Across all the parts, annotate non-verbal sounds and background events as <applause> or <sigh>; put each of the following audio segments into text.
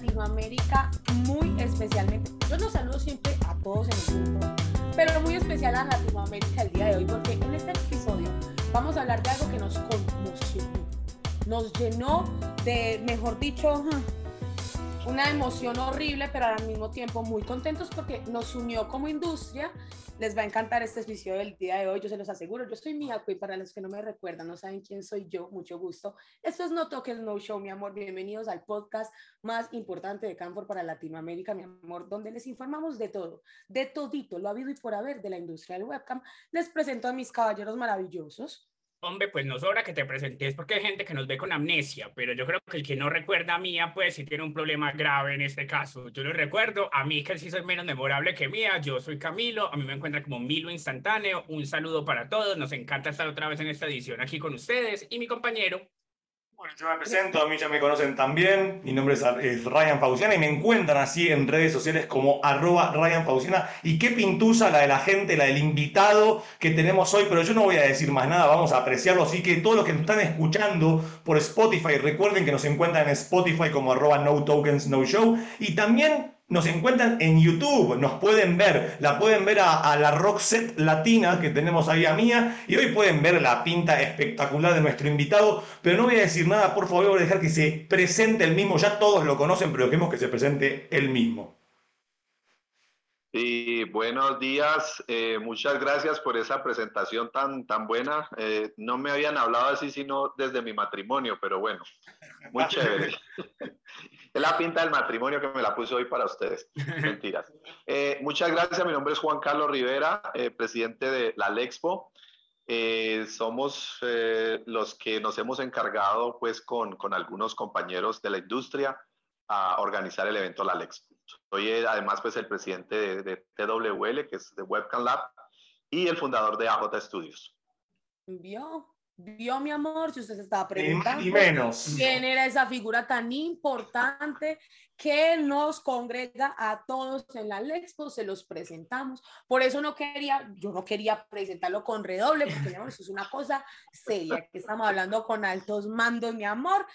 Latinoamérica muy especialmente. Yo los saludo siempre a todos en el mundo, pero muy especial a Latinoamérica el día de hoy porque en este episodio vamos a hablar de algo que nos conmocionó, nos llenó de, mejor dicho, una emoción horrible, pero al mismo tiempo muy contentos porque nos unió como industria. Les va a encantar este episodio del día de hoy, yo se los aseguro. Yo soy Mia y para los que no me recuerdan, no saben quién soy yo, mucho gusto. Esto es No Toques No Show, mi amor. Bienvenidos al podcast más importante de Canfor para Latinoamérica, mi amor, donde les informamos de todo, de todito, lo habido y por haber de la industria del webcam. Les presento a mis caballeros maravillosos. Hombre, pues no sobra que te presentes porque hay gente que nos ve con amnesia, pero yo creo que el que no recuerda a Mía, pues sí tiene un problema grave en este caso. Yo lo recuerdo, a mí que sí soy menos memorable que Mía, yo soy Camilo, a mí me encuentra como Milo Instantáneo, un saludo para todos, nos encanta estar otra vez en esta edición aquí con ustedes y mi compañero bueno, yo me presento, a mí ya me conocen también, mi nombre es, Ryan Fauciana y me encuentran así en redes sociales como arroba Ryan Fauciana. Y qué pintusa la de la gente, la del invitado que tenemos hoy, pero yo no voy a decir más nada, vamos a apreciarlo. Así que todos los que nos están escuchando por Spotify, recuerden que nos encuentran en Spotify como arroba No Tokens No Show. Y también nos encuentran en YouTube, nos pueden ver, la pueden ver a, la set latina que tenemos ahí a Mía y hoy pueden ver la pinta espectacular de nuestro invitado, pero no voy a decir nada, por favor, voy a dejar que se presente el mismo, ya todos lo conocen, pero queremos que se presente el mismo. Y buenos días, eh, muchas gracias por esa presentación tan, tan buena. Eh, no me habían hablado así sino desde mi matrimonio, pero bueno, muy <laughs> chévere. Es la pinta del matrimonio que me la puse hoy para ustedes. <laughs> Mentiras. Eh, muchas gracias, mi nombre es Juan Carlos Rivera, presidente de la Lexpo. somos los que nos hemos encargado pues con, con algunos compañeros de la industria a organizar el evento La Lexpo. Soy eh, además pues el presidente de, TWL, que es de Webcam Lab, y el fundador de AJ Studios. ¿Vio? Vio, mi amor, si usted se estaba preguntando. Y menos. ¿Quién era esa figura tan importante que nos congrega a todos en la Lexpo? Se los presentamos. Por eso no quería, yo no quería presentarlo con redoble, porque eso es una cosa seria, que estamos hablando con altos mandos, mi amor.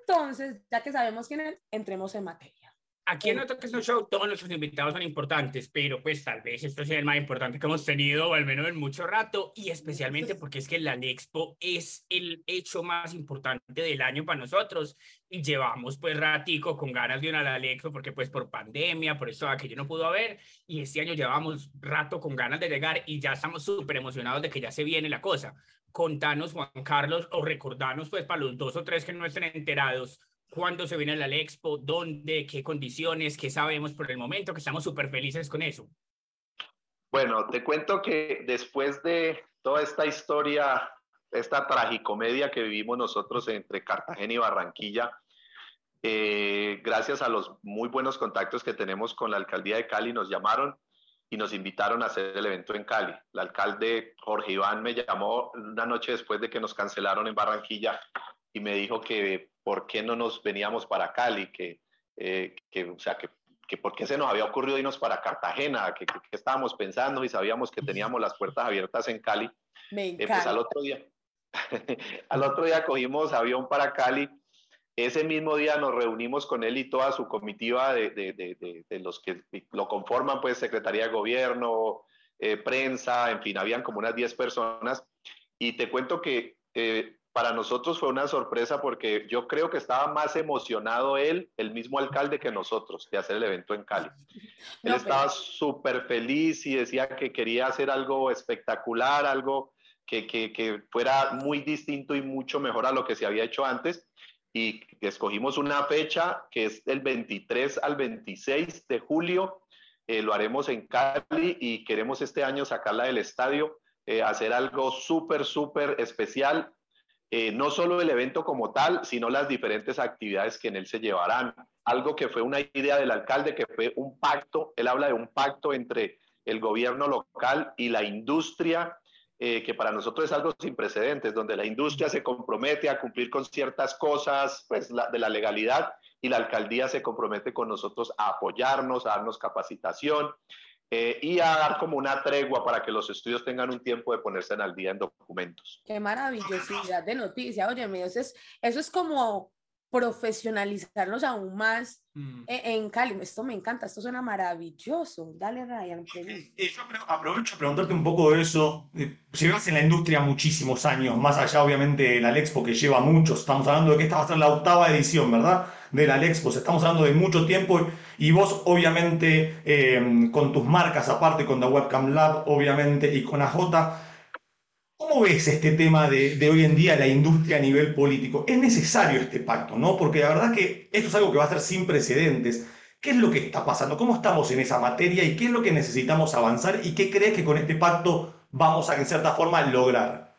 Entonces, ya que sabemos quién es, entremos en materia. Aquí en otro no Show todos nuestros invitados son importantes, pero pues tal vez esto sea el más importante que hemos tenido, o al menos en mucho rato, y especialmente porque es que la Expo es el hecho más importante del año para nosotros, y llevamos pues ratico con ganas de una la Expo, porque pues por pandemia, por esto que yo no pudo haber, y este año llevamos rato con ganas de llegar, y ya estamos súper emocionados de que ya se viene la cosa. Contanos, Juan Carlos, o recordanos pues para los dos o tres que no estén enterados, cuándo se viene la Expo, dónde, qué condiciones, qué sabemos por el momento, que estamos súper felices con eso. Bueno, te cuento que después de toda esta historia, esta tragicomedia que vivimos nosotros entre Cartagena y Barranquilla, eh, gracias a los muy buenos contactos que tenemos con la alcaldía de Cali, nos llamaron y nos invitaron a hacer el evento en Cali. El alcalde Jorge Iván me llamó una noche después de que nos cancelaron en Barranquilla y me dijo que por qué no nos veníamos para Cali, que, eh, que o sea, que, que, por qué se nos había ocurrido irnos para Cartagena, que, que, estábamos pensando y sabíamos que teníamos las puertas abiertas en Cali. Me eh, pues al otro día, <laughs> al otro día cogimos avión para Cali. Ese mismo día nos reunimos con él y toda su comitiva de, de, de, de los que lo conforman, pues Secretaría de Gobierno, eh, prensa, en fin, habían como unas 10 personas. Y te cuento que eh, para nosotros fue una sorpresa porque yo creo que estaba más emocionado él, el mismo alcalde, que nosotros de hacer el evento en Cali. <laughs> él estaba súper feliz y decía que quería hacer algo espectacular, algo que, que, que, fuera muy distinto y mucho mejor a lo que se había hecho antes. Y escogimos una fecha que es del 23 al 26 de julio. Eh, lo haremos en Cali y queremos este año sacarla del estadio, eh, hacer algo súper, súper especial eh, no solo el evento como tal, sino las diferentes actividades que en él se llevarán. Algo que fue una idea del alcalde, que fue un pacto, él habla de un pacto entre el gobierno local y la industria, eh, que para nosotros es algo sin precedentes, donde la industria se compromete a cumplir con ciertas cosas pues, de la legalidad y la alcaldía se compromete con nosotros a apoyarnos, a darnos capacitación, eh, y a dar como una tregua para que los estudios tengan un tiempo de ponerse al día en documentos. Qué maravillosidad de noticia, oye, eso es, eso es como profesionalizarnos aún más mm. e, en, Cali. Esto me encanta, esto suena maravilloso. Dale, Ryan. yo aprovecho a preguntarte un poco de eso. Llevas en la industria muchísimos años, más allá obviamente de la Lexpo que lleva muchos. Estamos hablando de que esta va a ser la octava edición, ¿verdad? De la Lexpo. Estamos hablando de mucho tiempo y vos obviamente eh, con tus marcas aparte, con The Webcam Lab obviamente y con AJ ¿Cómo ves este tema de, hoy en día la industria a nivel político? Es necesario este pacto, ¿no? Porque la verdad que esto es algo que va a ser sin precedentes. ¿Qué es lo que está pasando? ¿Cómo estamos en esa materia y qué es lo que necesitamos avanzar? ¿Y qué crees que con este pacto vamos a, en cierta forma, lograr?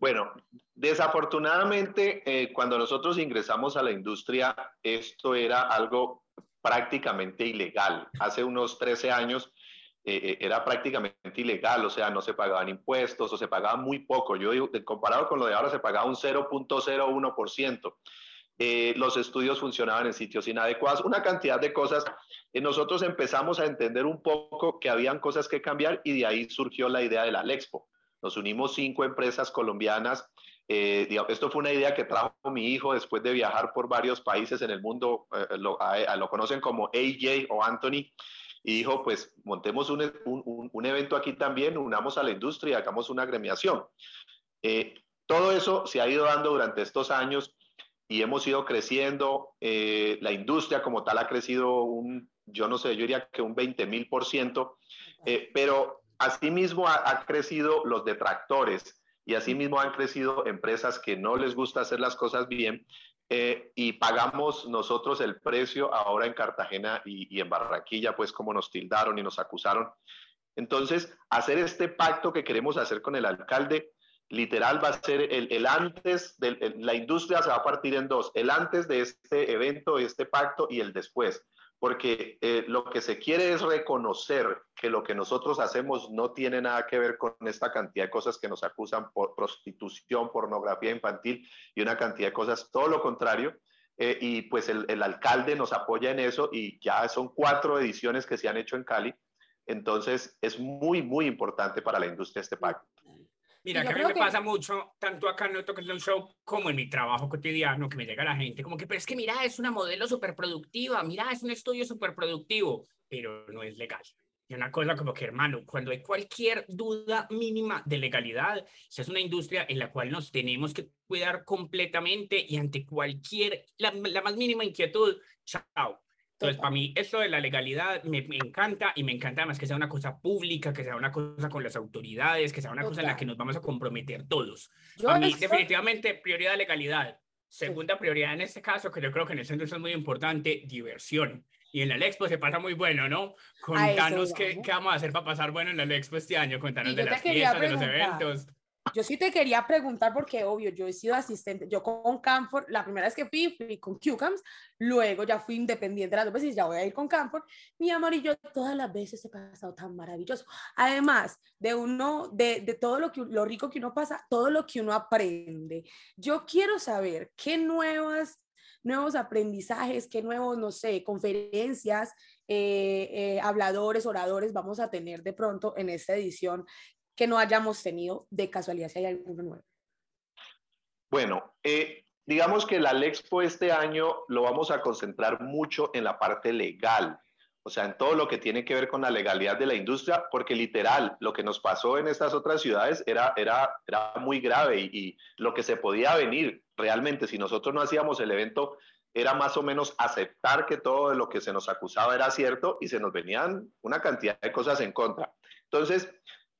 Bueno, desafortunadamente, eh, cuando nosotros ingresamos a la industria, esto era algo prácticamente ilegal. Hace unos 13 años eh, eh, era prácticamente ilegal, o sea, no se pagaban impuestos o se pagaba muy poco. Yo digo, comparado con lo de ahora, se pagaba un 0.01%. Eh, los estudios funcionaban en sitios inadecuados, una cantidad de cosas. nosotros empezamos a entender un poco que habían cosas que cambiar y de ahí surgió la idea de la Lexpo. Nos unimos cinco empresas colombianas. esto fue una idea que trajo mi hijo después de viajar por varios países en el mundo. lo, lo conocen como AJ o Anthony y dijo, pues montemos un, un, un, evento aquí también, unamos a la industria, hagamos una agremiación. Eh, todo eso se ha ido dando durante estos años y hemos ido creciendo. Eh, la industria como tal ha crecido un, yo no sé, yo diría que un 20 mil por ciento, eh, pero asimismo ha, ha crecido los detractores y asimismo han crecido empresas que no les gusta hacer las cosas bien eh, y pagamos nosotros el precio ahora en Cartagena y, en Barranquilla, pues como nos tildaron y nos acusaron. Entonces, hacer este pacto que queremos hacer con el alcalde, literal va a ser el, el antes, de, la industria se va a partir en dos, el antes de este evento, este pacto y el después porque eh, lo que se quiere es reconocer que lo que nosotros hacemos no tiene nada que ver con esta cantidad de cosas que nos acusan por prostitución, pornografía infantil y una cantidad de cosas, todo lo contrario. Eh, y pues el, el, alcalde nos apoya en eso y ya son cuatro ediciones que se han hecho en Cali. Entonces es muy, muy importante para la industria este pacto. Mira, que a mí me pasa mucho, tanto acá en un Show como en mi trabajo cotidiano, que me llega la gente como que, pero es que mira, es una modelo súper productiva, mira, es un estudio súper productivo, pero no es legal. Y una cosa como que, hermano, cuando hay cualquier duda mínima de legalidad, esa es una industria en la cual nos tenemos que cuidar completamente y ante cualquier, la, la más mínima inquietud, chao, entonces, para mí, esto de la legalidad me, encanta y me encanta además que sea una cosa pública, que sea una cosa con las autoridades, que sea una cosa en la que nos vamos a comprometer todos. Para mí, definitivamente, prioridad legalidad. Segunda prioridad en este caso, que yo creo que en el centro es muy importante, diversión. Y en la Expo se pasa muy bueno, ¿no? Contanos qué, qué, vamos a hacer para pasar bueno en la Expo este año, contanos de las fiestas, de los eventos. Yo sí te quería preguntar porque, obvio, yo he sido asistente, yo con Camfort, la primera vez que fui, fui con QCAMS, luego ya fui independiente las dos veces, ya voy a ir con Camfort. Mi amor y yo todas las veces he pasado tan maravilloso. Además de uno, de, de todo lo, que, lo rico que uno pasa, todo lo que uno aprende. Yo quiero saber qué nuevas, nuevos aprendizajes, qué nuevos, no sé, conferencias, eh, eh, habladores, oradores vamos a tener de pronto en esta edición que no hayamos tenido de casualidad si hay alguno nuevo? Bueno, eh, digamos que la Lexpo este año lo vamos a concentrar mucho en la parte legal, o sea, en todo lo que tiene que ver con la legalidad de la industria, porque literal, lo que nos pasó en estas otras ciudades era, era, era muy grave y, y lo que se podía venir realmente si nosotros no hacíamos el evento era más o menos aceptar que todo lo que se nos acusaba era cierto y se nos venían una cantidad de cosas en contra. Entonces,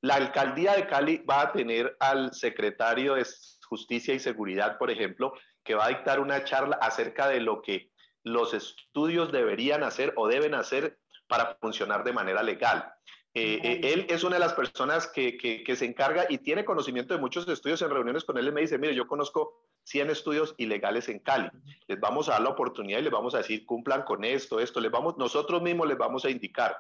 la alcaldía de Cali va a tener al secretario de Justicia y Seguridad, por ejemplo, que va a dictar una charla acerca de lo que los estudios deberían hacer o deben hacer para funcionar de manera legal. Eh, eh, él es una de las personas que, que, se encarga y tiene conocimiento de muchos estudios. En reuniones con él, él me dice, mire, yo conozco 100 estudios ilegales en Cali. Les vamos a dar la oportunidad y les vamos a decir, cumplan con esto, esto. Les vamos, nosotros mismos les vamos a indicar.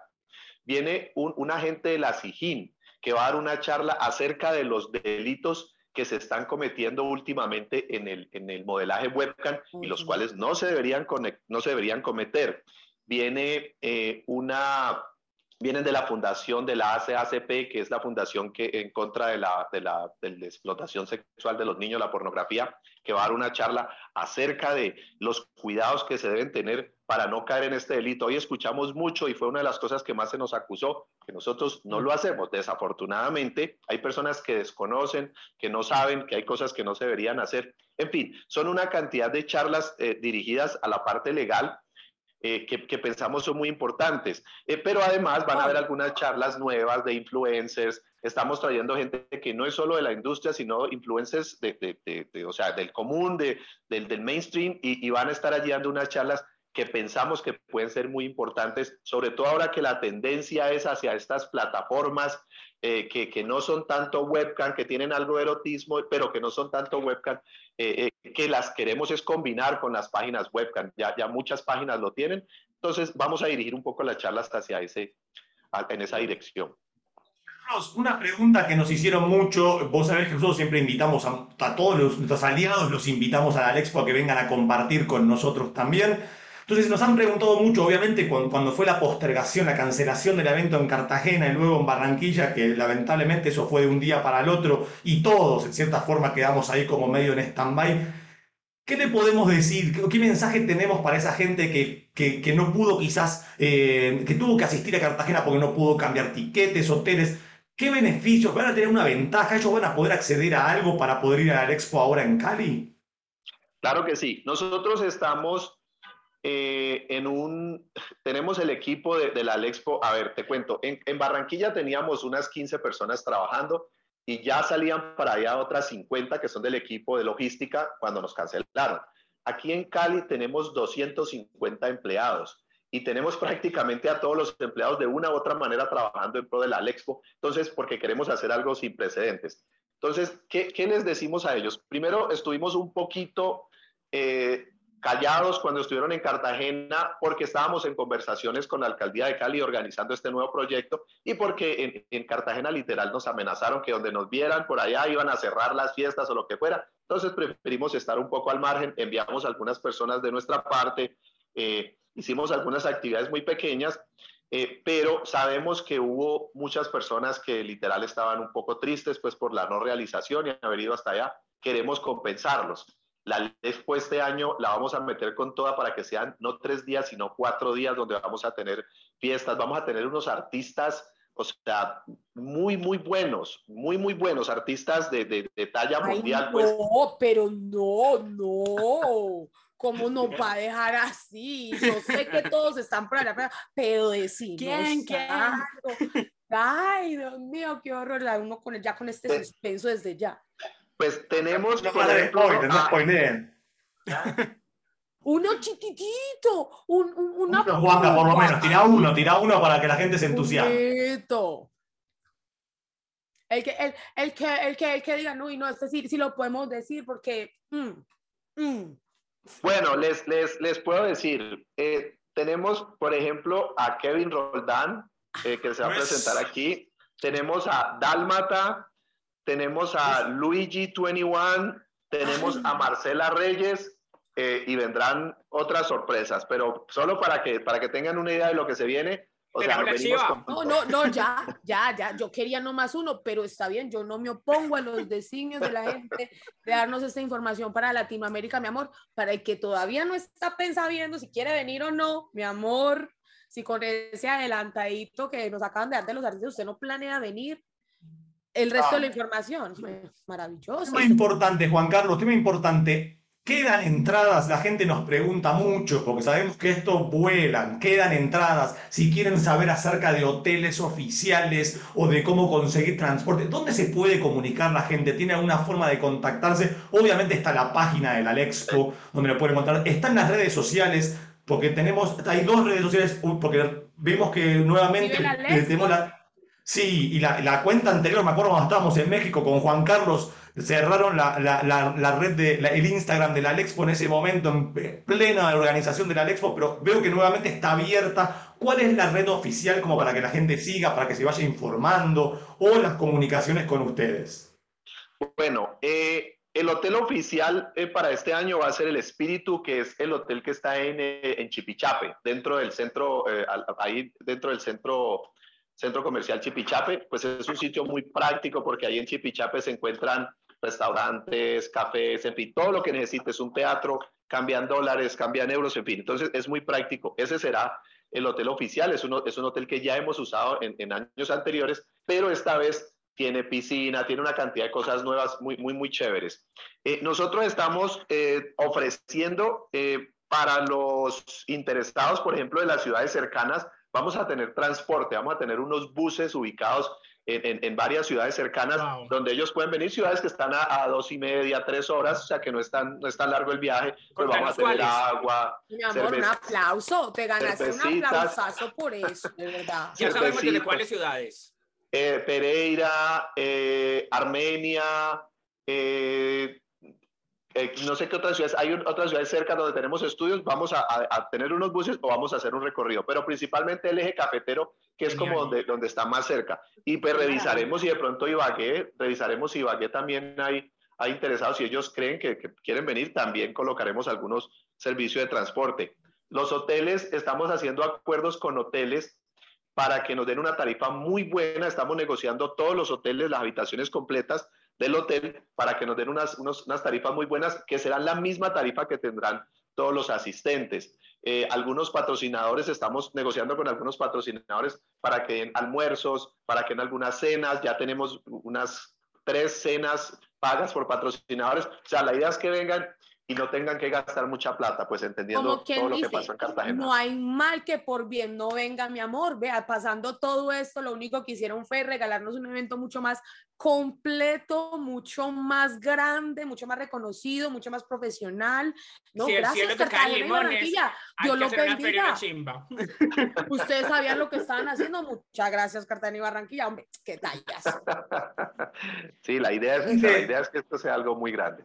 Viene un, un agente de la SIJIN, que va a dar una charla acerca de los delitos que se están cometiendo últimamente en el, en el modelaje webcam y los cuales no se deberían, no se deberían cometer. Viene eh, una, vienen de la fundación de la ACACP, que es la fundación que en contra de la, de la, de la explotación sexual de los niños, la pornografía, que va a dar una charla acerca de los cuidados que se deben tener para no caer en este delito. Hoy escuchamos mucho y fue una de las cosas que más se nos acusó, que nosotros no lo hacemos. Desafortunadamente, hay personas que desconocen, que no saben, que hay cosas que no se deberían hacer. En fin, son una cantidad de charlas eh, dirigidas a la parte legal eh, que, pensamos son muy importantes. Eh, pero además van a haber algunas charlas nuevas de influencers. Estamos trayendo gente que no es solo de la industria, sino influencers de, de, o sea, del común, del, del, mainstream, y, y, van a estar allí dando unas charlas que pensamos que pueden ser muy importantes, sobre todo ahora que la tendencia es hacia estas plataformas eh, que, que, no son tanto webcam, que tienen algo de erotismo, pero que no son tanto webcam, eh, eh, que las queremos es combinar con las páginas webcam. Ya, ya muchas páginas lo tienen. Entonces vamos a dirigir un poco las charlas hacia ese, en esa dirección. Una pregunta que nos hicieron mucho, vos sabés que nosotros siempre invitamos a, a todos los, nuestros aliados, los invitamos a la Expo a que vengan a compartir con nosotros también. Entonces nos han preguntado mucho, obviamente, cuando, fue la postergación, la cancelación del evento en Cartagena y luego en Barranquilla, que lamentablemente eso fue de un día para el otro y todos, en cierta forma, quedamos ahí como medio en stand-by. ¿Qué le podemos decir? ¿Qué mensaje tenemos para esa gente que, que, no pudo quizás, eh, que tuvo que asistir a Cartagena porque no pudo cambiar tiquetes, hoteles? ¿Qué beneficios? ¿Van a tener una ventaja? ¿Ellos van a poder acceder a algo para poder ir a la Expo ahora en Cali? Claro que sí. Nosotros estamos eh, en un, tenemos el equipo de, de, la Alexpo, a ver, te cuento, en, en, Barranquilla teníamos unas 15 personas trabajando y ya salían para allá otras 50 que son del equipo de logística cuando nos cancelaron. Aquí en Cali tenemos 250 empleados y tenemos <laughs> prácticamente a todos los empleados de una u otra manera trabajando en pro de la Alexpo, entonces porque queremos hacer algo sin precedentes. Entonces, ¿qué, qué les decimos a ellos? Primero, estuvimos un poquito... Eh, callados cuando estuvieron en Cartagena porque estábamos en conversaciones con la alcaldía de Cali organizando este nuevo proyecto y porque en, Cartagena literal nos amenazaron que donde nos vieran por allá iban a cerrar las fiestas o lo que fuera. Entonces preferimos estar un poco al margen, enviamos algunas personas de nuestra parte, eh, hicimos algunas actividades muy pequeñas, eh, pero sabemos que hubo muchas personas que literal estaban un poco tristes pues por la no realización y haber ido hasta allá. Queremos compensarlos. La Expo este año la vamos a meter con toda para que sean no tres días, sino cuatro días donde vamos a tener fiestas, vamos a tener unos artistas, o sea, muy, muy buenos, muy, muy buenos artistas de, de, talla mundial. Pues. No, pero no, no. ¿Cómo no va a dejar así? Yo sé que todos están por allá, pero decimos ¿Quién, quién? Ay, Dios mío, qué horror, uno con, ya con este pues suspenso desde ya. Pues tenemos. No, por ejemplo, no spoileen. Uno chiquitito, un, un, una. Uno, Juanca, por lo menos, tira uno, tira uno para que la gente se entusiasme. El que, el, el, que, el, que, el que diga, no, y no, es decir, si lo podemos decir porque. Mm, mm. Bueno, les, les, les puedo decir, eh, tenemos, por ejemplo, a Kevin Roldán, eh, que se va a pues presentar aquí. Tenemos a Dálmata, tenemos a Luigi 21, tenemos a Marcela Reyes eh, y vendrán otras sorpresas, pero solo para que, para que tengan una idea de lo que se viene. O sea, No, no, no, ya, ya, ya. Yo quería nomás uno, pero está bien, yo no me opongo a los designios de la gente de darnos esta información para Latinoamérica, mi amor, para el que todavía no está pensando si quiere venir o no, mi amor. Si con ese adelantadito que nos acaban de dar de los artistas, usted no planea venir, el resto de la ah. información. Maravilloso. Tema importante, Juan Carlos, tema importante. Quedan entradas, la gente nos pregunta mucho, porque sabemos que esto vuelan, quedan entradas, si quieren saber acerca de hoteles oficiales o de cómo conseguir transporte, ¿dónde se puede comunicar la gente? ¿Tiene alguna forma de contactarse? Obviamente está la página del Alexpo, donde lo pueden encontrar, está en las redes sociales, porque tenemos, hay dos redes sociales, porque vemos que nuevamente tenemos la, Sí, y la, la, cuenta anterior, me acuerdo cuando estábamos en México con Juan Carlos, cerraron la, la, la red de el Instagram de la Alexpo en ese momento, en plena organización de la Alexpo, pero veo que nuevamente está abierta. ¿Cuál es la red oficial como para que la gente siga, para que se vaya informando o las comunicaciones con ustedes? Bueno, eh, el hotel oficial eh, para este año va a ser el Espíritu, que es el hotel que está en, eh, en Chipichape, dentro del centro, ahí dentro del centro, centro comercial Chipichape. Pues es un sitio muy práctico porque ahí en Chipichape se encuentran restaurantes, cafés, en fin, todo lo que necesites, un teatro, cambian dólares, cambian euros, en fin. Entonces es muy práctico. Ese será el hotel oficial, es un, es un hotel que ya hemos usado en, años anteriores, pero esta vez tiene piscina, tiene una cantidad de cosas nuevas muy, muy, muy chéveres. Eh, nosotros estamos eh, ofreciendo eh, para los interesados, por ejemplo, de las ciudades cercanas, vamos a tener transporte, vamos a tener unos buses ubicados en, en, varias ciudades cercanas, donde ellos pueden venir, ciudades que están a, dos y media, tres horas, o sea que no es tan, no es tan largo el viaje, pues vamos a tener agua. Mi amor, un aplauso, te ganaste un aplausazo por eso, de verdad. Ya sabemos de cuáles ciudades. Eh, Pereira, eh, Armenia, eh, no sé qué otras ciudades, hay otras ciudades cerca donde tenemos estudios, vamos a, tener unos buses o vamos a hacer un recorrido, pero principalmente el eje cafetero, que es como donde, donde está más cerca. Y pues revisaremos si de pronto Ibagué, revisaremos si Ibagué también hay, hay interesados, si ellos creen que, que quieren venir, también colocaremos algunos servicios de transporte. Los hoteles, estamos haciendo acuerdos con hoteles para que nos den una tarifa muy buena. Estamos negociando todos los hoteles, las habitaciones completas del hotel, para que nos den unas, unas tarifas muy buenas, que serán la misma tarifa que tendrán todos los asistentes. Eh, algunos patrocinadores, estamos negociando con algunos patrocinadores para que den almuerzos, para que den algunas cenas, ya tenemos unas tres cenas pagas por patrocinadores. O sea, la idea es que vengan y no tengan que gastar mucha plata, pues entendiendo todo lo que pasa en Cartagena. No hay mal que por bien no venga, mi amor. Vea, pasando todo esto, lo único que hicieron fue regalarnos un evento mucho más completo, mucho más grande, mucho más reconocido, mucho más profesional. No, gracias, Cartagena y Barranquilla. Dios lo bendiga. <laughs> Ustedes sabían lo que estaban haciendo. Muchas gracias, Cartagena y Barranquilla. Hombre, qué tallas. <laughs> Sí, la idea es, la idea es que esto sea algo muy grande.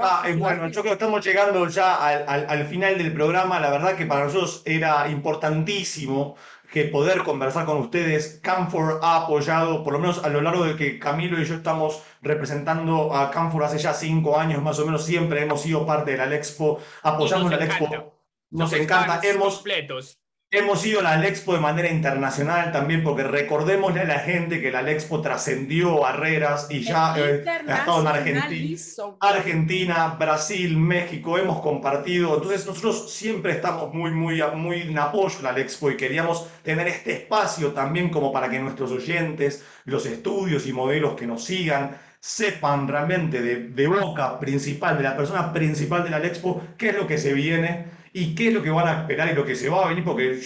Ah, bueno, yo creo que estamos llegando ya al, al, final del programa. La verdad que para nosotros era importantísimo que poder conversar con ustedes. Camfor ha apoyado, por lo menos a lo largo de que Camilo y yo estamos representando a Camfor hace ya cinco años más o menos, siempre hemos sido parte de la Expo, apoyando la Expo. Nos, encanta. Hemos, completos. Hemos ido a la Expo de manera internacional también, porque recordémosle a la gente que la Expo trascendió barreras y ya eh, ha estado en Argentina, Argentina, Brasil, México, hemos compartido. Entonces nosotros siempre estamos muy, muy, muy en apoyo a la Expo y queríamos tener este espacio también como para que nuestros oyentes, los estudios y modelos que nos sigan, sepan realmente de, de boca principal, de la persona principal de la Expo, qué es lo que se viene y qué es lo que van a esperar y lo que se va a venir, porque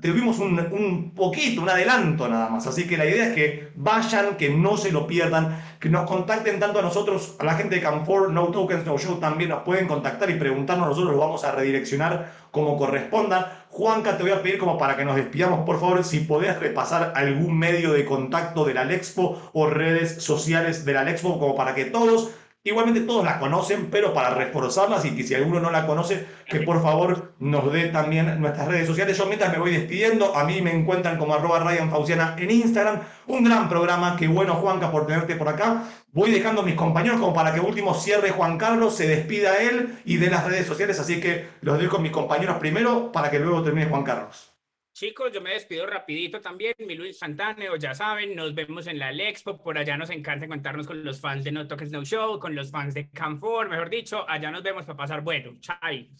tuvimos un, un, poquito, un adelanto nada más. Así que la idea es que vayan, que no se lo pierdan, que nos contacten tanto a nosotros, a la gente de Camfor, No Tokens, No Show, también nos pueden contactar y preguntarnos, nosotros los vamos a redireccionar como corresponda. Juanca, te voy a pedir como para que nos despidamos, por favor, si podés repasar algún medio de contacto de la Lexpo o redes sociales de la Lexpo, como para que todos Igualmente todos la conocen, pero para reforzarlas y que si alguno no la conoce, que por favor nos dé también nuestras redes sociales. Yo mientras me voy despidiendo, a mí me encuentran como arroba Ryan Fauciana en Instagram. Un gran programa, qué bueno Juanca por tenerte por acá. Voy dejando a mis compañeros como para que último cierre Juan Carlos, se despida él y de las redes sociales, así que los dejo a mis compañeros primero para que luego termine Juan Carlos. Chicos, yo me despido rapidito también. Mi Luis Santana, ya saben, nos vemos en la Expo. Por allá nos encanta contarnos con los fans de No Toques No Show, con los fans de Camfor, mejor dicho. Allá nos vemos para pasar bueno. Chai.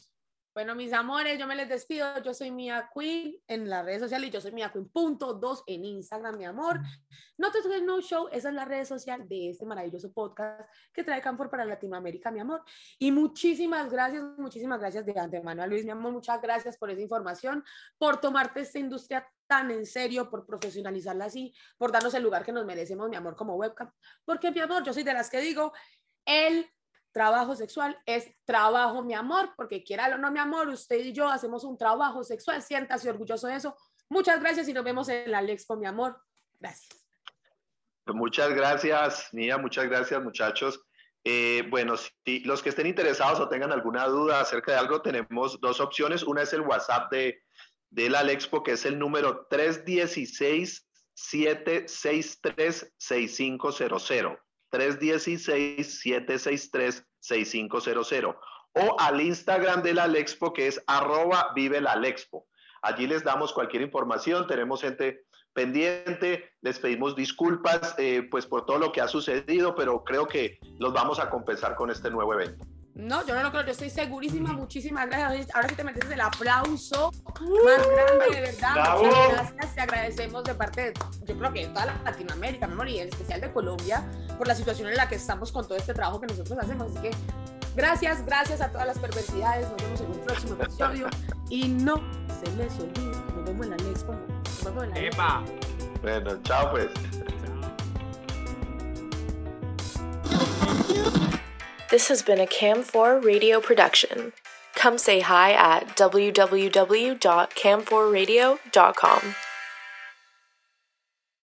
Bueno, mis amores, yo me les despido. Yo soy Mia Queen en las redes sociales y yo soy Mia Queen punto dos en Instagram, mi amor. No te toques no show, esa es la red social de este maravilloso podcast que trae Camfor para Latinoamérica, mi amor. Y muchísimas gracias, muchísimas gracias de antemano a Luis, mi amor. Muchas gracias por esa información, por tomarte esta industria tan en serio, por profesionalizarla así, por darnos el lugar que nos merecemos, mi amor, como webcam. Porque, mi amor, yo soy de las que digo, el trabajo sexual es trabajo, mi amor, porque quiera o no, mi amor, usted y yo hacemos un trabajo sexual, siéntase orgulloso de eso. Muchas gracias y nos vemos en la Lexpo, mi amor. Gracias. Muchas gracias, Nia, muchas gracias, muchachos. Eh, bueno, si los que estén interesados o tengan alguna duda acerca de algo, tenemos dos opciones. Una es el WhatsApp de, de la Lexpo, que es el número 316 763 6500. 316-763-6500 o al Instagram de la Lexpo que es arroba vive la Lexpo. Allí les damos cualquier información, tenemos gente pendiente, les pedimos disculpas eh, pues por todo lo que ha sucedido, pero creo que los vamos a compensar con este nuevo evento. No, yo no lo creo, yo estoy segurísima, muchísimas gracias. Ahora sí te mereces el aplauso más grande, de verdad. Muchas gracias, te agradecemos de parte de, yo creo que de toda Latinoamérica, y en especial de Colombia, por la situación en la que estamos con todo este trabajo que nosotros hacemos. Así que gracias, gracias a todas las perversidades. Nos vemos en un próximo episodio. Y no se les olvide, nos vemos en la Expo. Nos vemos en la Epa. Bueno, chao pues. This has been a Cam4 radio production. Come say hi at www.cam4radio.com.